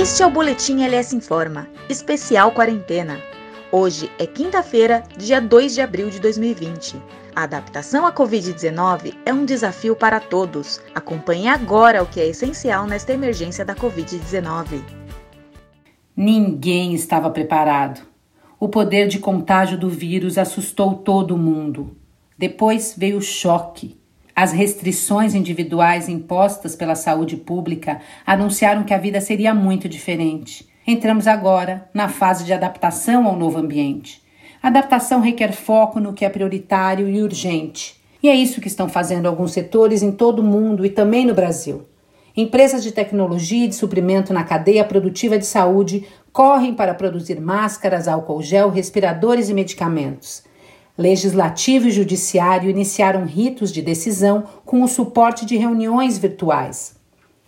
Este é o Boletim LS Informa, especial quarentena. Hoje é quinta-feira, dia 2 de abril de 2020. A adaptação à Covid-19 é um desafio para todos. Acompanhe agora o que é essencial nesta emergência da Covid-19. Ninguém estava preparado. O poder de contágio do vírus assustou todo mundo. Depois veio o choque. As restrições individuais impostas pela saúde pública anunciaram que a vida seria muito diferente. Entramos agora na fase de adaptação ao novo ambiente. Adaptação requer foco no que é prioritário e urgente. E é isso que estão fazendo alguns setores em todo o mundo e também no Brasil. Empresas de tecnologia e de suprimento na cadeia produtiva de saúde correm para produzir máscaras, álcool gel, respiradores e medicamentos. Legislativo e Judiciário iniciaram ritos de decisão com o suporte de reuniões virtuais.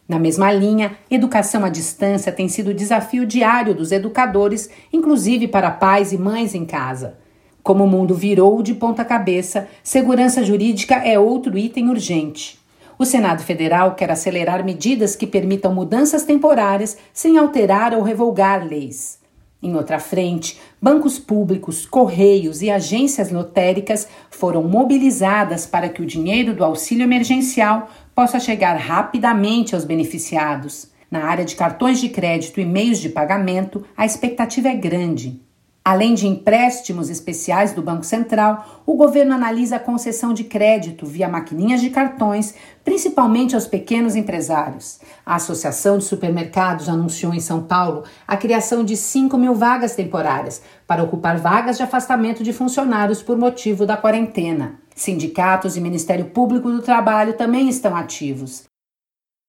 Na mesma linha, educação à distância tem sido desafio diário dos educadores, inclusive para pais e mães em casa. Como o mundo virou de ponta cabeça, segurança jurídica é outro item urgente. O Senado Federal quer acelerar medidas que permitam mudanças temporárias sem alterar ou revogar leis. Em outra frente, bancos públicos, correios e agências lotéricas foram mobilizadas para que o dinheiro do auxílio emergencial possa chegar rapidamente aos beneficiados. Na área de cartões de crédito e meios de pagamento, a expectativa é grande. Além de empréstimos especiais do Banco Central, o governo analisa a concessão de crédito via maquininhas de cartões, principalmente aos pequenos empresários. A Associação de Supermercados anunciou em São Paulo a criação de 5 mil vagas temporárias para ocupar vagas de afastamento de funcionários por motivo da quarentena. Sindicatos e Ministério Público do Trabalho também estão ativos.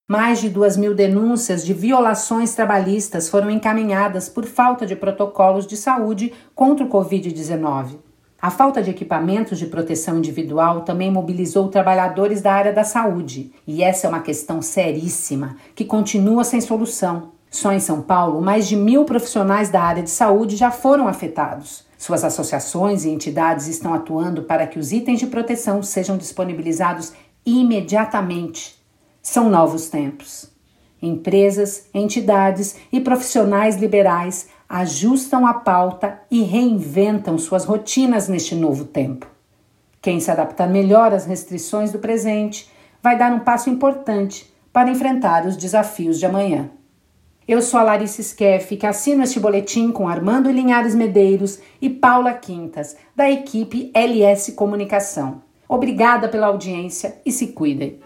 Mais de duas mil denúncias de violações trabalhistas foram encaminhadas por falta de protocolos de saúde contra o Covid-19. A falta de equipamentos de proteção individual também mobilizou trabalhadores da área da saúde, e essa é uma questão seríssima que continua sem solução. Só em São Paulo, mais de mil profissionais da área de saúde já foram afetados. Suas associações e entidades estão atuando para que os itens de proteção sejam disponibilizados imediatamente são novos tempos. Empresas, entidades e profissionais liberais ajustam a pauta e reinventam suas rotinas neste novo tempo. Quem se adaptar melhor às restrições do presente vai dar um passo importante para enfrentar os desafios de amanhã. Eu sou a Larissa Skeff, que assino este boletim com Armando Linhares Medeiros e Paula Quintas, da equipe LS Comunicação. Obrigada pela audiência e se cuidem.